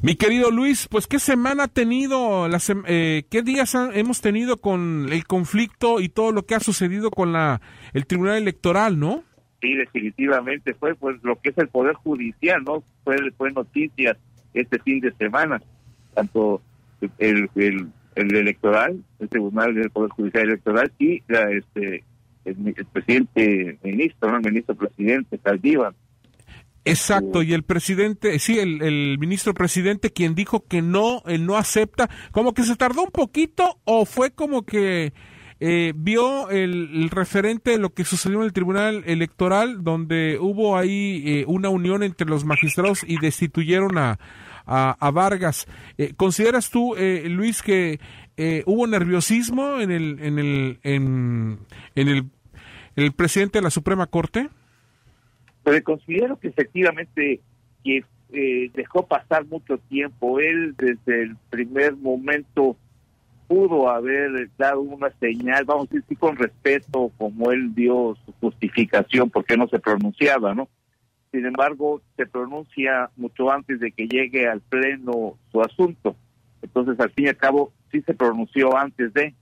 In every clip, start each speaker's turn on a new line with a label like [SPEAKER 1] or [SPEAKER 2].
[SPEAKER 1] Mi querido Luis, pues qué semana ha tenido, eh, qué días hemos tenido con el conflicto y todo lo que ha sucedido con la el Tribunal Electoral, ¿no?
[SPEAKER 2] Sí, definitivamente fue pues lo que es el Poder Judicial, ¿no? Fue, fue noticia este fin de semana, tanto el, el, el electoral, el Tribunal del Poder Judicial Electoral y la, este el, presidente ministro. El ministro presidente Saldívar
[SPEAKER 1] Exacto, y el presidente, sí, el, ministro presidente quien dijo que no, él no acepta, como que se tardó un poquito o fue como que eh, vio el, referente de lo que sucedió en el Tribunal Electoral, donde hubo ahí eh, una unión entre los magistrados y destituyeron a, a, Vargas. Eh, ¿Consideras tú, Luis, que hubo nerviosismo en el, en el, en, en el, el presidente de la Suprema Corte?
[SPEAKER 2] Pero considero que efectivamente que eh, dejó pasar mucho tiempo. Él desde el primer momento pudo haber dado una señal, vamos a decir, con respeto, como él dio su justificación, porque no se pronunciaba, ¿no? Sin embargo, se pronuncia mucho antes de que llegue al pleno su asunto. Entonces, al fin y al cabo, sí se pronunció antes de.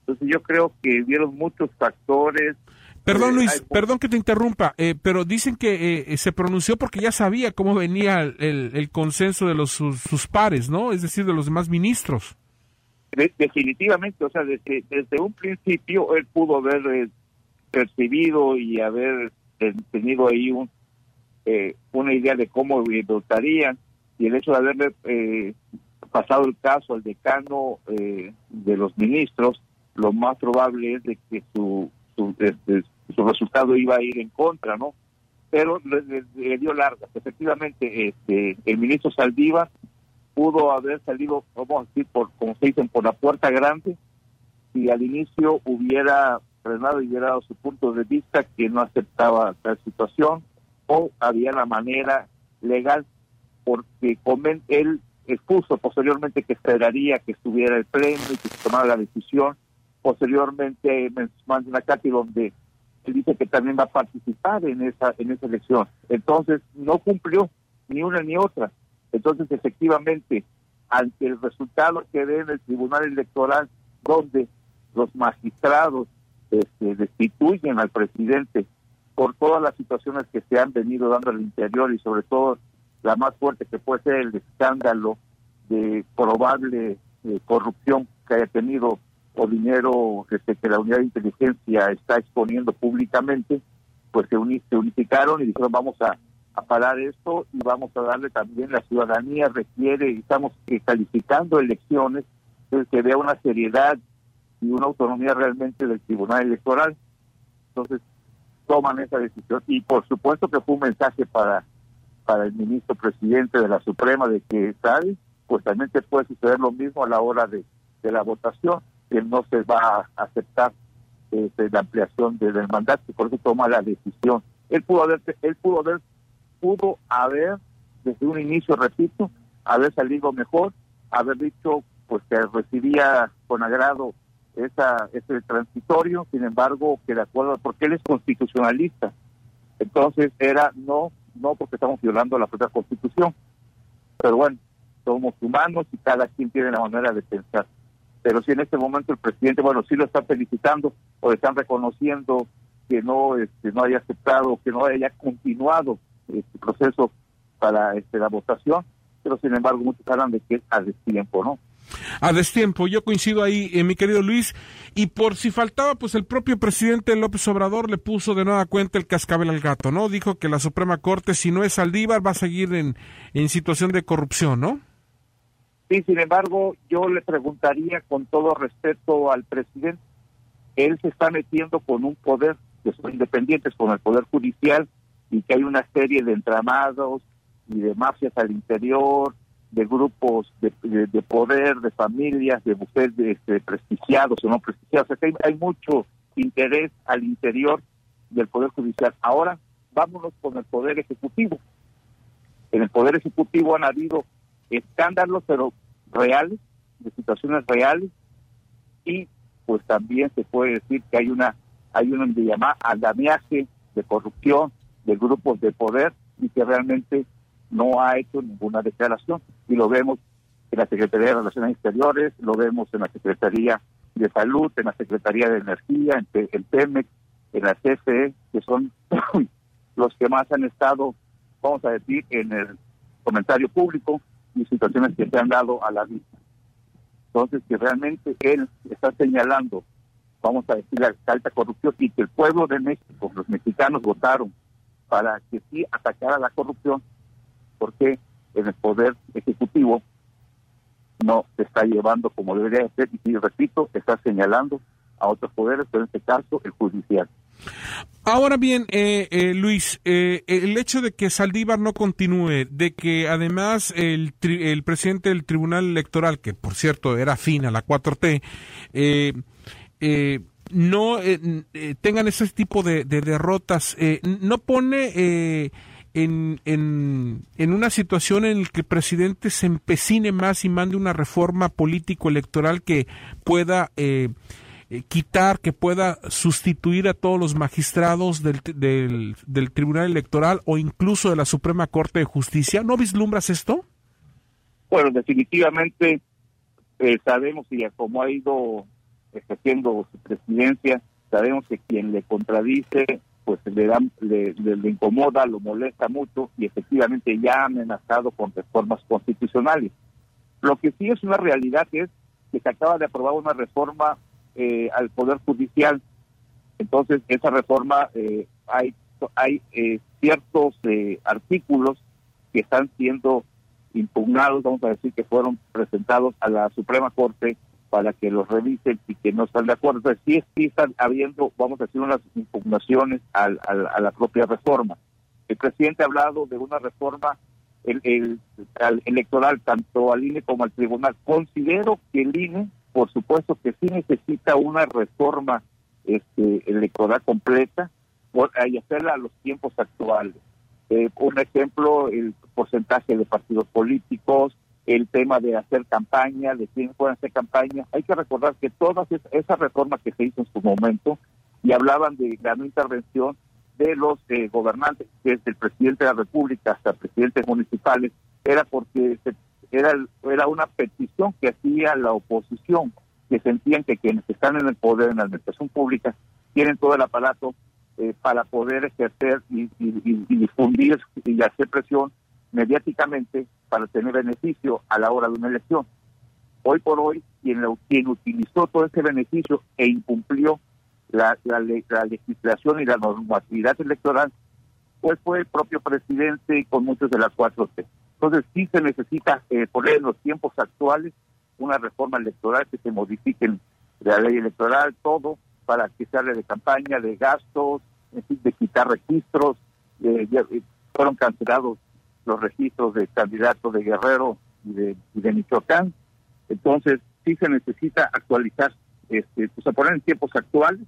[SPEAKER 2] Entonces, yo creo que vieron muchos factores,
[SPEAKER 1] Perdón, Luis, perdón que te interrumpa, eh, pero dicen que eh, se pronunció porque ya sabía cómo venía el, consenso de los sus, pares, ¿no? Es decir, de los demás ministros.
[SPEAKER 2] definitivamente, o sea, desde, desde un principio él pudo haber eh, percibido y haber tenido ahí un, una idea de cómo votarían y el hecho de haberle pasado el caso al decano de los ministros, lo más probable es de que su, su, su resultado iba a ir en contra, ¿no? Pero le, dio largas. Efectivamente, este, el ministro Saldívar pudo haber salido, vamos a decir, por, como se dicen, por la puerta grande, si al inicio hubiera frenado y hubiera dado su punto de vista que no aceptaba tal situación, o había la manera legal, porque él expuso posteriormente que esperaría que estuviera el pleno y que se tomara la decisión. Posteriormente mandó una carta donde dice que también va a participar en esa en esa elección. Entonces, no cumplió ni una ni otra. Entonces, efectivamente, ante el resultado que dé en el Tribunal Electoral, donde los magistrados este, destituyen al presidente por todas las situaciones que se han venido dando al interior y sobre todo la más fuerte que puede ser el escándalo de probable eh, corrupción que haya tenido o dinero este, que la unidad de inteligencia está exponiendo públicamente, pues se, unificaron y dijeron vamos a, parar esto y vamos a darle también la ciudadanía requiere y estamos eh, calificando elecciones que vea una seriedad y una autonomía realmente del Tribunal Electoral. Entonces toman esa decisión y por supuesto que fue un mensaje para para el ministro presidente de la Suprema de que tal pues también te puede suceder lo mismo a la hora de, de la votación que no se va a aceptar este, la ampliación del mandato y por eso toma la decisión. Él pudo haber, él pudo haber, pudo haber desde un inicio, repito, haber salido mejor, haber dicho pues que recibía con agrado esa ese transitorio, sin embargo que de acuerdo porque él es constitucionalista, entonces era no no porque estamos violando la propia constitución, pero bueno somos humanos y cada quien tiene la manera de pensar pero si en este momento el presidente, bueno, sí lo está felicitando o están reconociendo que no este, no haya aceptado, que no haya continuado este proceso para este, la votación, pero sin embargo muchos hablan de que es a destiempo, ¿no?
[SPEAKER 1] A destiempo, yo coincido ahí, eh, mi querido Luis, y por si faltaba, pues el propio presidente López Obrador le puso de nueva cuenta el cascabel al gato, ¿no? Dijo que la Suprema Corte, si no es Saldívar, va a seguir en, en situación de corrupción, ¿no?
[SPEAKER 2] Sí, sin embargo, yo le preguntaría con todo respeto al presidente, él se está metiendo con un poder que son independientes con el poder judicial y que hay una serie de entramados y de mafias al interior, de grupos de, poder, de familias, de mujeres este, prestigiados o no prestigiados. O hay, hay mucho interés al interior del poder judicial. Ahora, vámonos con el poder ejecutivo. En el poder ejecutivo han habido escándalos, pero reales, de situaciones reales, y pues también se puede decir que hay una hay un llama andamiaje de corrupción de grupos de poder y que realmente no ha hecho ninguna declaración. Y lo vemos en la Secretaría de Relaciones Exteriores, lo vemos en la Secretaría de Salud, en la Secretaría de Energía, en, el TEMEC, en la CFE, que son los que más han estado, vamos a decir, en el comentario público y situaciones que se han dado a la vista. Entonces, que realmente él está señalando, vamos a decir, la alta corrupción y que el pueblo de México, los mexicanos votaron para que sí atacara la corrupción, porque en el poder ejecutivo no se está llevando como debería ser y, repito, está señalando a otros poderes, pero en este caso el judicial.
[SPEAKER 1] Ahora bien, eh, eh, Luis, eh, el hecho de que Saldívar no continúe, de que además el, el presidente del Tribunal Electoral, que por cierto era fin a la 4T, no tengan ese tipo de, de derrotas, no pone en, en, una situación en la que el presidente se empecine más y mande una reforma político-electoral que pueda eh, eh, quitar, que pueda sustituir a todos los magistrados del, del, Tribunal Electoral o incluso de la Suprema Corte de Justicia. ¿No vislumbras esto?
[SPEAKER 2] Bueno, definitivamente eh, sabemos y como ha ido ejerciendo su presidencia, sabemos que quien le contradice pues le, da, le, incomoda, lo molesta mucho y efectivamente ya ha amenazado con reformas constitucionales. Lo que sí es una realidad es que se acaba de aprobar una reforma eh, al Poder Judicial. Entonces, esa reforma, eh, hay, hay eh, ciertos artículos que están siendo impugnados, vamos a decir que fueron presentados a la Suprema Corte para que los revisen y que no están de acuerdo. Entonces, sí, sí están habiendo, vamos a decir, unas impugnaciones al, a la propia reforma. El presidente ha hablado de una reforma el, electoral, tanto al INE como al tribunal. Considero que el INE, por supuesto, que sí necesita una reforma este, electoral completa por, y hacerla a los tiempos actuales. Eh, un ejemplo, el porcentaje de partidos políticos, el tema de hacer campaña, de quién puede hacer campaña. Hay que recordar que todas esas reformas que se hizo en su momento y hablaban de la no intervención de los eh, gobernantes, desde el presidente de la República hasta presidentes municipales, era porque era, era una petición que hacía la oposición, que sentían que quienes están en el poder en la administración pública tienen todo el aparato eh, para poder ejercer y difundir y hacer presión mediáticamente para tener beneficio a la hora de una elección. Hoy por hoy, quien, quien utilizó todo ese beneficio e incumplió la, la, legislación y la normatividad electoral, pues fue el propio presidente con muchos de las cuatro T. Entonces sí se necesita eh, poner en los tiempos actuales una reforma electoral que se modifiquen la ley electoral, todo para que se hable de campaña, de gastos, de quitar registros. Eh, fueron cancelados los registros de candidatos de Guerrero y de, de Michoacán. Entonces, sí se necesita actualizar, este, pues a poner en tiempos actuales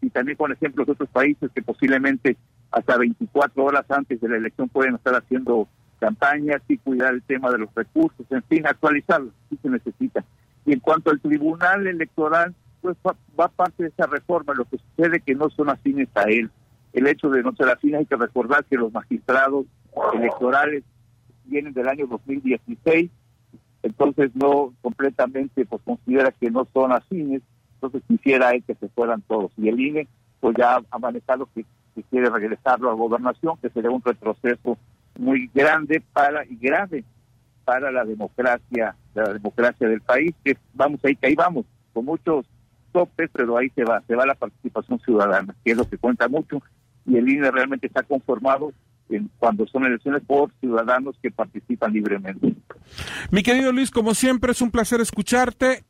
[SPEAKER 2] y también con ejemplos de otros países que posiblemente hasta 24 horas antes de la elección pueden estar haciendo campañas y cuidar el tema de los recursos, en fin, actualizarlo, sí se necesita. Y en cuanto al tribunal electoral, pues va, parte de esa reforma, lo que sucede que no son afines a él. El hecho de no ser afines hay que recordar que los magistrados electorales vienen del año 2016, entonces no completamente pues considera que no son afines, entonces quisiera él que se fueran todos. Y el INE pues ya ha manejado que, quiere regresarlo a gobernación, que sería un retroceso muy grande para y grave para la democracia, la democracia del país, que vamos ahí que ahí vamos, con muchos topes, pero ahí se va, se va la participación ciudadana, que es lo que cuenta mucho, y el INE realmente está conformado cuando son elecciones por ciudadanos que participan libremente.
[SPEAKER 1] Mi querido Luis, como siempre es un placer escucharte